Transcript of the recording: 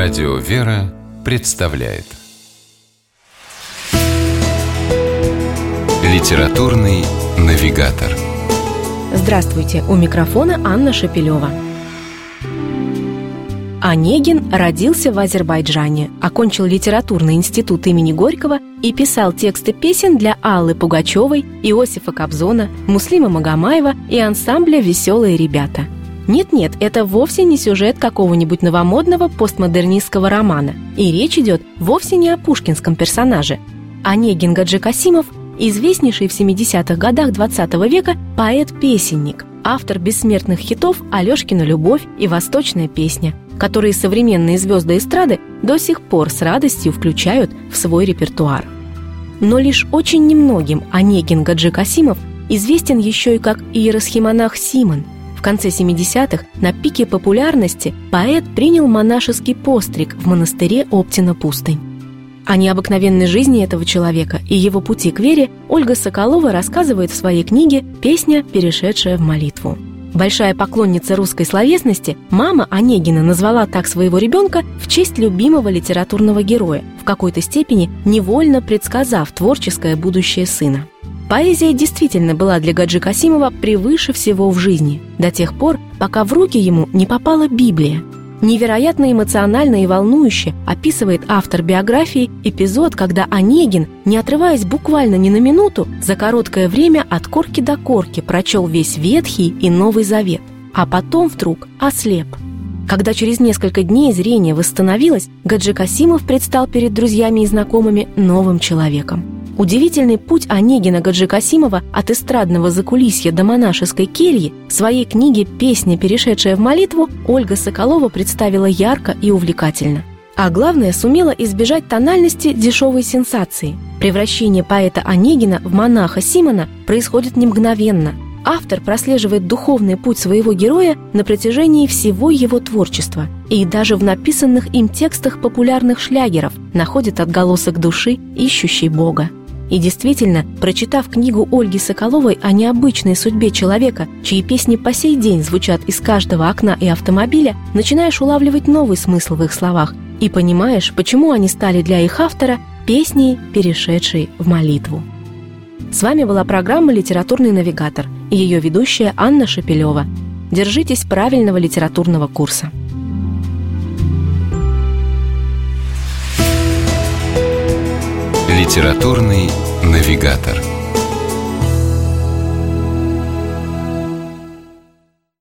Радио «Вера» представляет Литературный навигатор Здравствуйте! У микрофона Анна Шапилева. Онегин родился в Азербайджане, окончил литературный институт имени Горького и писал тексты песен для Аллы Пугачевой, Иосифа Кобзона, Муслима Магомаева и ансамбля «Веселые ребята». Нет-нет, это вовсе не сюжет какого-нибудь новомодного постмодернистского романа. И речь идет вовсе не о пушкинском персонаже. Онегин Гаджи Касимов – известнейший в 70-х годах 20 века поэт-песенник, автор бессмертных хитов «Алешкина любовь» и «Восточная песня», которые современные звезды эстрады до сих пор с радостью включают в свой репертуар. Но лишь очень немногим Онегин Гаджи Касимов известен еще и как иеросхимонах Симон – в конце 70-х на пике популярности поэт принял монашеский постриг в монастыре Оптина-Пустынь. О необыкновенной жизни этого человека и его пути к вере Ольга Соколова рассказывает в своей книге «Песня, перешедшая в молитву». Большая поклонница русской словесности, мама Онегина назвала так своего ребенка в честь любимого литературного героя, в какой-то степени невольно предсказав творческое будущее сына. Поэзия действительно была для Гаджи Касимова превыше всего в жизни, до тех пор, пока в руки ему не попала Библия. Невероятно эмоционально и волнующе описывает автор биографии эпизод, когда Онегин, не отрываясь буквально ни на минуту, за короткое время от корки до корки прочел весь Ветхий и Новый Завет, а потом вдруг ослеп. Когда через несколько дней зрение восстановилось, Гаджи Касимов предстал перед друзьями и знакомыми новым человеком – Удивительный путь Онегина Гаджикасимова от эстрадного закулисья до монашеской кельи в своей книге «Песня, перешедшая в молитву» Ольга Соколова представила ярко и увлекательно. А главное, сумела избежать тональности дешевой сенсации. Превращение поэта Онегина в монаха Симона происходит не мгновенно. Автор прослеживает духовный путь своего героя на протяжении всего его творчества и даже в написанных им текстах популярных шлягеров находит отголосок души, ищущей Бога. И действительно, прочитав книгу Ольги Соколовой о необычной судьбе человека, чьи песни по сей день звучат из каждого окна и автомобиля, начинаешь улавливать новый смысл в их словах и понимаешь, почему они стали для их автора песней, перешедшей в молитву. С вами была программа «Литературный навигатор» и ее ведущая Анна Шапилева. Держитесь правильного литературного курса. Литературный навигатор.